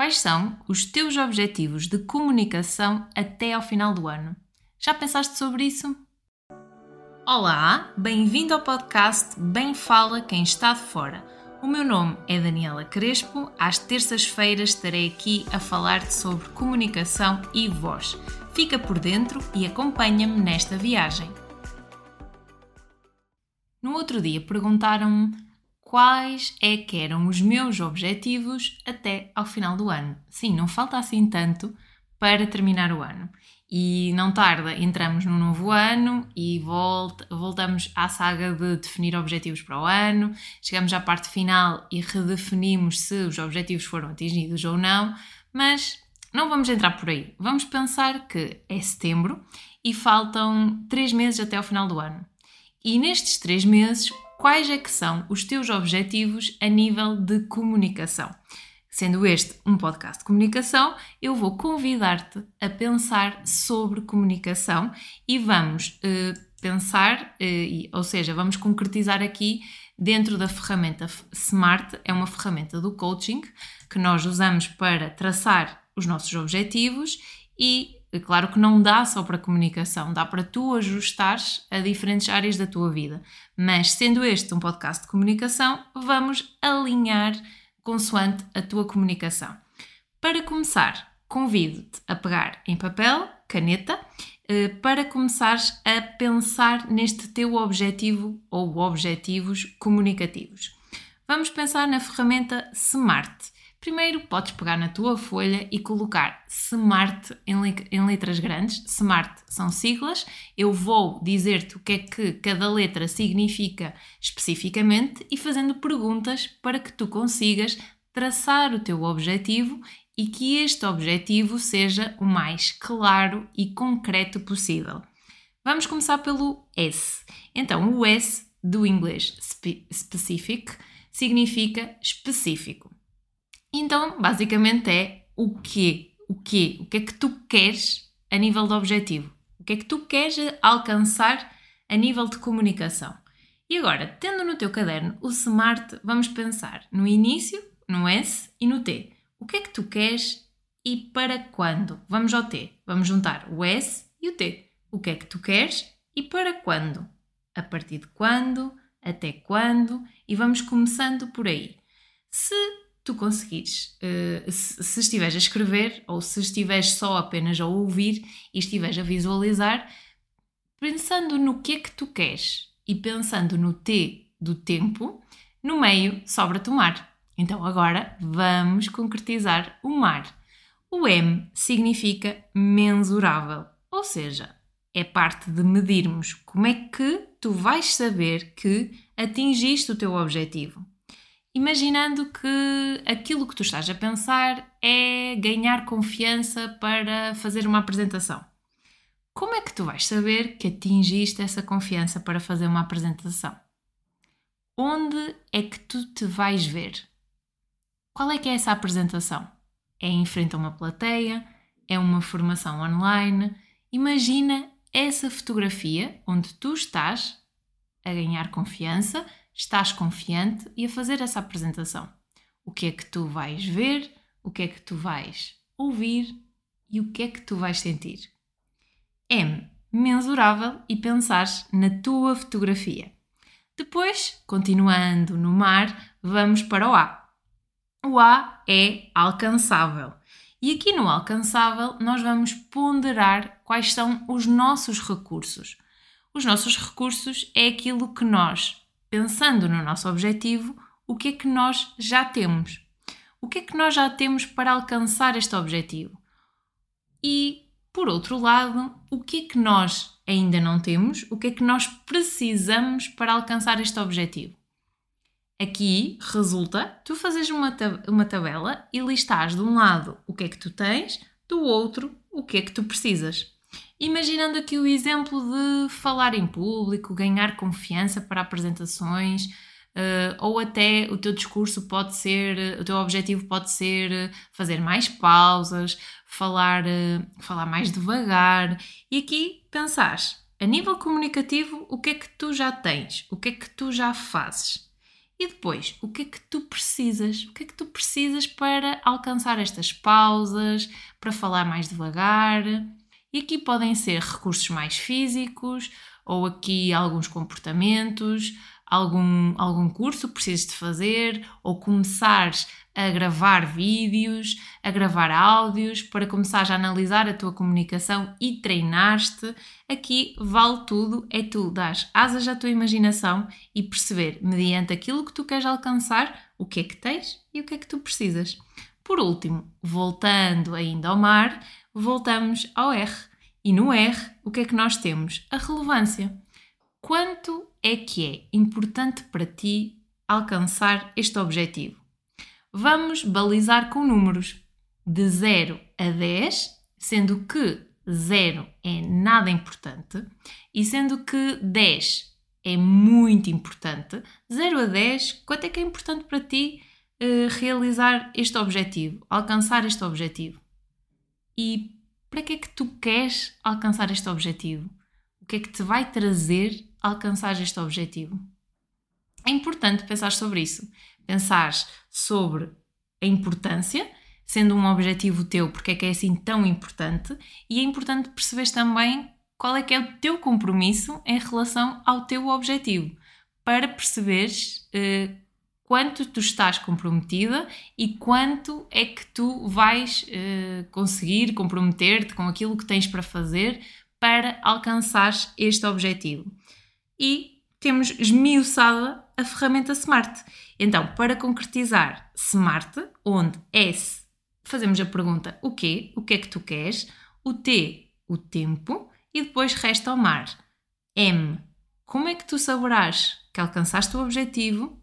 Quais são os teus objetivos de comunicação até ao final do ano? Já pensaste sobre isso? Olá, bem-vindo ao podcast Bem Fala Quem Está de Fora. O meu nome é Daniela Crespo. Às terças-feiras estarei aqui a falar-te sobre comunicação e voz. Fica por dentro e acompanha-me nesta viagem. No outro dia perguntaram-me quais é que eram os meus objetivos até ao final do ano. Sim, não falta assim tanto para terminar o ano. E não tarda, entramos no novo ano e volta, voltamos à saga de definir objetivos para o ano. Chegamos à parte final e redefinimos se os objetivos foram atingidos ou não, mas não vamos entrar por aí. Vamos pensar que é setembro e faltam três meses até ao final do ano. E nestes três meses, quais é que são os teus objetivos a nível de comunicação? Sendo este um podcast de comunicação, eu vou convidar-te a pensar sobre comunicação e vamos uh, pensar, uh, ou seja, vamos concretizar aqui dentro da ferramenta SMART, é uma ferramenta do coaching que nós usamos para traçar os nossos objetivos e claro que não dá só para comunicação, dá para tu ajustares a diferentes áreas da tua vida. Mas sendo este um podcast de comunicação, vamos alinhar consoante a tua comunicação. Para começar, convido-te a pegar em papel, caneta, eh, para começares a pensar neste teu objetivo ou objetivos comunicativos. Vamos pensar na ferramenta SMART. Primeiro, podes pegar na tua folha e colocar SMART em, letras grandes. SMART são siglas. Eu vou dizer-te o que é que cada letra significa especificamente e fazendo perguntas para que tu consigas traçar o teu objetivo e que este objetivo seja o mais claro e concreto possível. Vamos começar pelo S. Então, o S do inglês specific significa específico. Então, basicamente é o quê? O quê? O que é que tu queres a nível de objetivo? O que é que tu queres alcançar a nível de comunicação? E agora, tendo no teu caderno o SMART, vamos pensar no início, no S e no T. O que é que tu queres e para quando? Vamos ao T. Vamos juntar o S e o T. O que é que tu queres e para quando? A partir de quando? Até quando? E vamos começando por aí. Se tu conseguires, uh, se, se estiveres a escrever ou se estiveres só apenas a ouvir e estiveres a visualizar, pensando no que é que tu queres e pensando no T do tempo, no meio sobra-te o mar. Então agora vamos concretizar o mar. O M significa mensurável, ou seja, é parte de medirmos como é que tu vais saber que atingiste o teu objetivo imaginando que aquilo que tu estás a pensar é ganhar confiança para fazer uma apresentação. Como é que tu vais saber que atingiste essa confiança para fazer uma apresentação? Onde é que tu te vais ver? Qual é que é essa apresentação? É em frente a uma plateia? É uma formação online? Imagina essa fotografia onde tu estás a ganhar confiança estás confiante e a fazer essa apresentação. O que é que tu vais ver, o que é que tu vais ouvir e o que é que tu vais sentir. M. Mensurável e pensares na tua fotografia. Depois, continuando no mar, vamos para o A. O A é alcançável. E aqui no alcançável, nós vamos ponderar quais são os nossos recursos. Os nossos recursos é aquilo que nós pensando no nosso objetivo, o que é que nós já temos? O que é que nós já temos para alcançar este objetivo? E, por outro lado, o que é que nós ainda não temos? O que é que nós precisamos para alcançar este objetivo? Aqui resulta tu fazes uma, tab uma tabela e listares de um lado o que é que tu tens, do outro o que é que tu precisas. Imaginando aqui o exemplo de falar em público, ganhar confiança para apresentações, uh, ou até o teu discurso pode ser, o teu objetivo pode ser eh, fazer mais pausas, falar, uh, falar mais devagar. E aqui pensares, a nível comunicativo, o que é que tu já tens? O que é que tu já fazes? E depois, o que é que tu precisas? O que é que tu precisas para alcançar estas pausas, para falar mais devagar? E aqui podem ser recursos mais físicos, ou aqui alguns comportamentos, algum, algum curso que precisas de fazer, ou começares a gravar vídeos, a gravar áudios, para começares a analisar a tua comunicação e treinar-te. Aqui vale tudo, é tu dar asas à tua imaginação e perceber, mediante aquilo que tu queres alcançar, o que é que tens e o que é que tu precisas. Por último, voltando ainda ao mar, voltamos ao R. E no R, o que é que nós temos? A relevância. Quanto é que é importante para ti alcançar este objetivo? Vamos balizar com números de 0 a 10, sendo que 0 é nada importante e sendo que 10 é muito importante. 0 a 10, quanto é que é importante para ti uh, realizar este objetivo, alcançar este objetivo? E para que é que tu queres alcançar este objetivo? O que é que te vai trazer alcançar este objetivo? É importante pensar sobre isso. Pensar sobre a importância, sendo um objetivo teu, porque é que é assim tão importante, e é importante perceberes também qual é que é o teu compromisso em relação ao teu objetivo, para perceberes uh, quanto tu estás comprometida e quanto é que tu vais uh, conseguir comprometer-te com aquilo que tens para fazer para alcançar este objetivo. E temos esmiuçada a ferramenta SMART. Então, para concretizar SMART, onde S fazemos a pergunta o quê? O que é que tu queres? O T, o tempo, e depois resta o mar. M, como é que tu saberás que alcançaste o objetivo?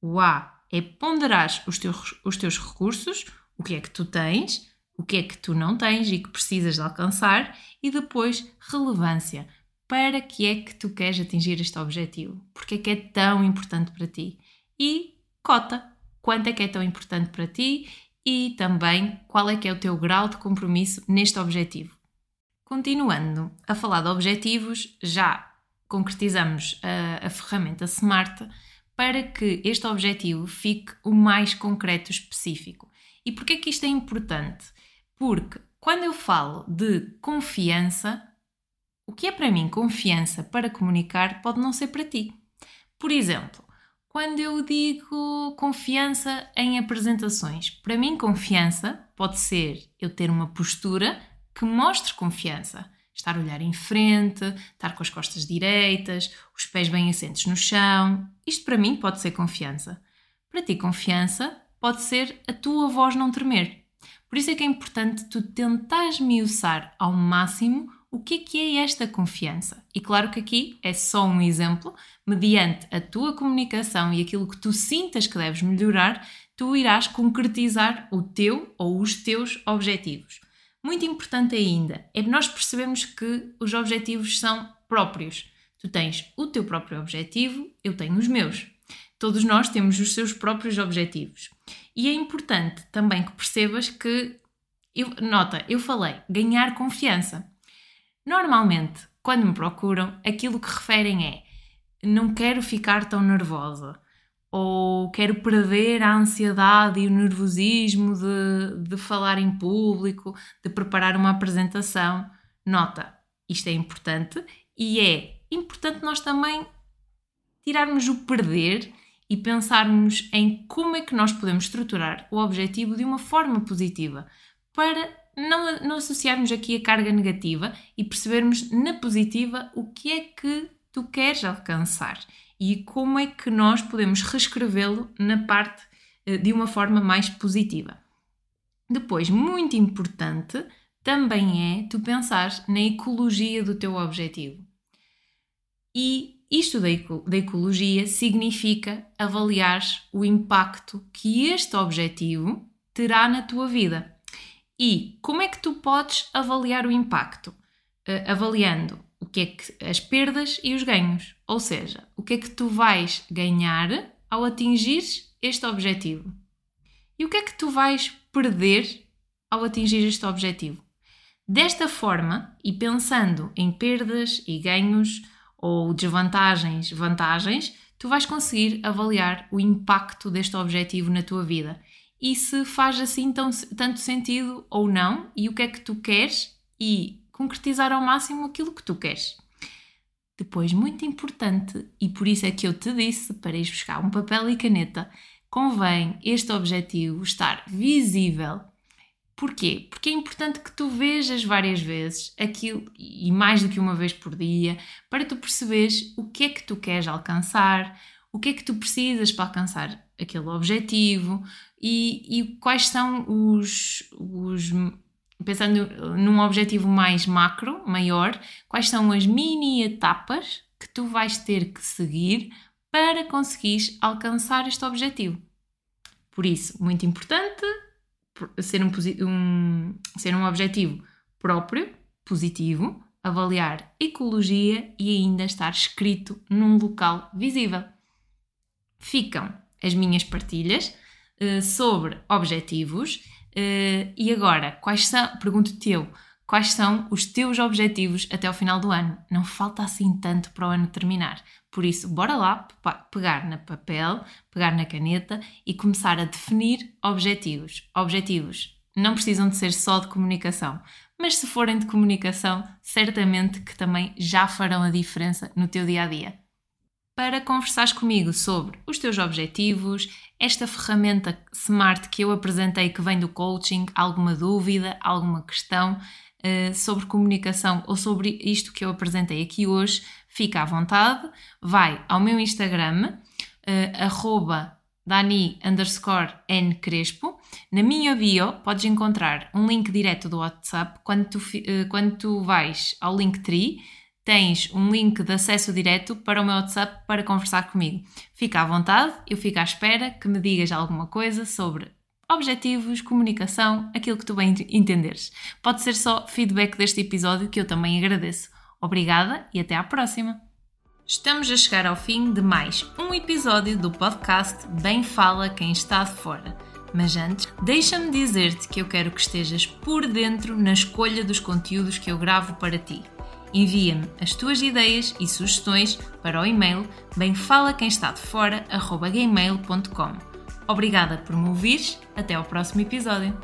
O A é ponderar os teus, os teus recursos, o que é que tu tens, o que é que tu não tens e que precisas de alcançar, e depois relevância para que é que tu queres atingir este objetivo? Porque é que é tão importante para ti? E cota, quanto é que é tão importante para ti e também qual é que é o teu grau de compromisso neste objetivo. Continuando a falar de objetivos, já concretizamos a, a ferramenta SMART para que este objetivo fique o mais concreto específico. E porquê que isto é importante? Porque quando eu falo de confiança, o que é para mim confiança para comunicar pode não ser para ti. Por exemplo, quando eu digo confiança em apresentações, para mim confiança pode ser eu ter uma postura que mostre confiança. Estar a olhar em frente, estar com as costas direitas, os pés bem assentos no chão. Isto para mim pode ser confiança. Para ti, confiança pode ser a tua voz não tremer. Por isso é que é importante tu tentares miuçar ao máximo o que é que é esta confiança? E claro que aqui é só um exemplo, mediante a tua comunicação e aquilo que tu sintas que deves melhorar, tu irás concretizar o teu ou os teus objetivos. Muito importante ainda é nós percebemos que os objetivos são próprios. Tu tens o teu próprio objetivo, eu tenho os meus. Todos nós temos os seus próprios objetivos. E é importante também que percebas que, eu, nota, eu falei ganhar confiança. Normalmente, quando me procuram, aquilo que referem é não quero ficar tão nervosa ou quero perder a ansiedade e o nervosismo de, de falar em público, de preparar uma apresentação. Nota, isto é importante e é importante nós também tirarmos o perder e pensarmos em como é que nós podemos estruturar o objetivo de uma forma positiva para não, não associarmos aqui a carga negativa e percebermos na positiva o que é que tu queres alcançar e como é que nós podemos reescrevê-lo na parte eh, de uma forma mais positiva. Depois, muito importante também é tu pensar na ecologia do teu objetivo. E isto da, ecologia significa avaliar o impacto que este objetivo terá na tua vida. E como é que tu podes avaliar o impacto? Uh, avaliando o que é que as perdas e os ganhos. Ou seja, o que é que tu vais ganhar ao atingir este objetivo? E o que é que tu vais perder ao atingir este objetivo? Desta forma, e pensando em perdas e ganhos ou desvantagens, vantagens, tu vais conseguir avaliar o impacto deste objetivo na tua vida e se faz assim tão, tanto sentido ou não e o que é que tu queres e concretizar ao máximo aquilo que tu queres. Depois, muito importante, e por isso é que eu te disse para ir buscar um papel e caneta, convém este objetivo estar visível. Porquê? Porque é importante que tu vejas várias vezes aquilo e mais do que uma vez por dia para tu perceberes o que é que tu queres alcançar, o que é que tu precisas para alcançar aquele objetivo e, e quais são os, os pensando num objetivo mais macro, maior, quais são as mini etapas que tu vais ter que seguir para conseguires alcançar este objetivo. Por isso, muito importante ser um, um, ser um objetivo próprio, positivo, avaliar ecologia e ainda estar escrito num local visível. Ficam as minhas partilhas uh, sobre objetivos Uh, e agora, quais são, pergunto-te eu, quais são os teus objetivos até ao final do ano? Não falta assim tanto para o ano terminar. Por isso, bora lá pegar na papel, pegar na caneta e começar a definir objetivos. Objetivos não precisam de ser só de comunicação, mas se forem de comunicação, certamente que também já farão a diferença no teu dia a dia para conversares comigo sobre os teus objetivos, esta ferramenta Smart que eu apresentei que vem do coaching, alguma dúvida, alguma questão uh, sobre comunicação ou sobre isto que eu apresentei aqui hoje, fica à vontade, vai ao meu Instagram, uh, arroba Dani underscore N Crespo. Na minha bio podes encontrar um link direto do WhatsApp. Quando tu, uh, quando tu vais ao Linktree, tens um link de acesso direto para o meu WhatsApp para conversar comigo. Fica à vontade, eu fico à espera que me digas alguma coisa sobre objetivos, comunicação, aquilo que tu bem entenderes. Pode ser só feedback deste episódio que eu também agradeço. Obrigada e até à próxima! Estamos a chegar ao fim de mais um episódio do podcast Bem Fala Quem Está de Fora. Mas antes, deixa-me dizer-te que eu quero que estejas por dentro na escolha dos conteúdos que eu gravo para ti. Envia-me as tuas ideias e sugestões para o e-mail bemfalaquemestadefora.gmail.com Obrigada por me ouvires, até ao próximo episódio.